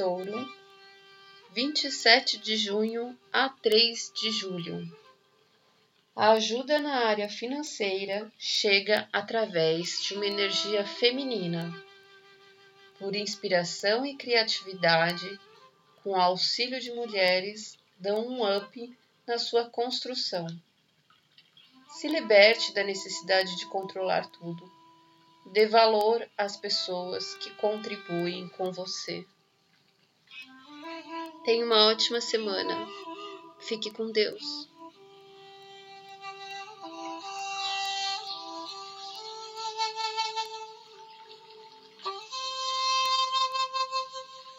Touro, 27 de junho a 3 de julho. A ajuda na área financeira chega através de uma energia feminina. Por inspiração e criatividade, com auxílio de mulheres, dão um up na sua construção. Se liberte da necessidade de controlar tudo. Dê valor às pessoas que contribuem com você. Tenha uma ótima semana. Fique com Deus.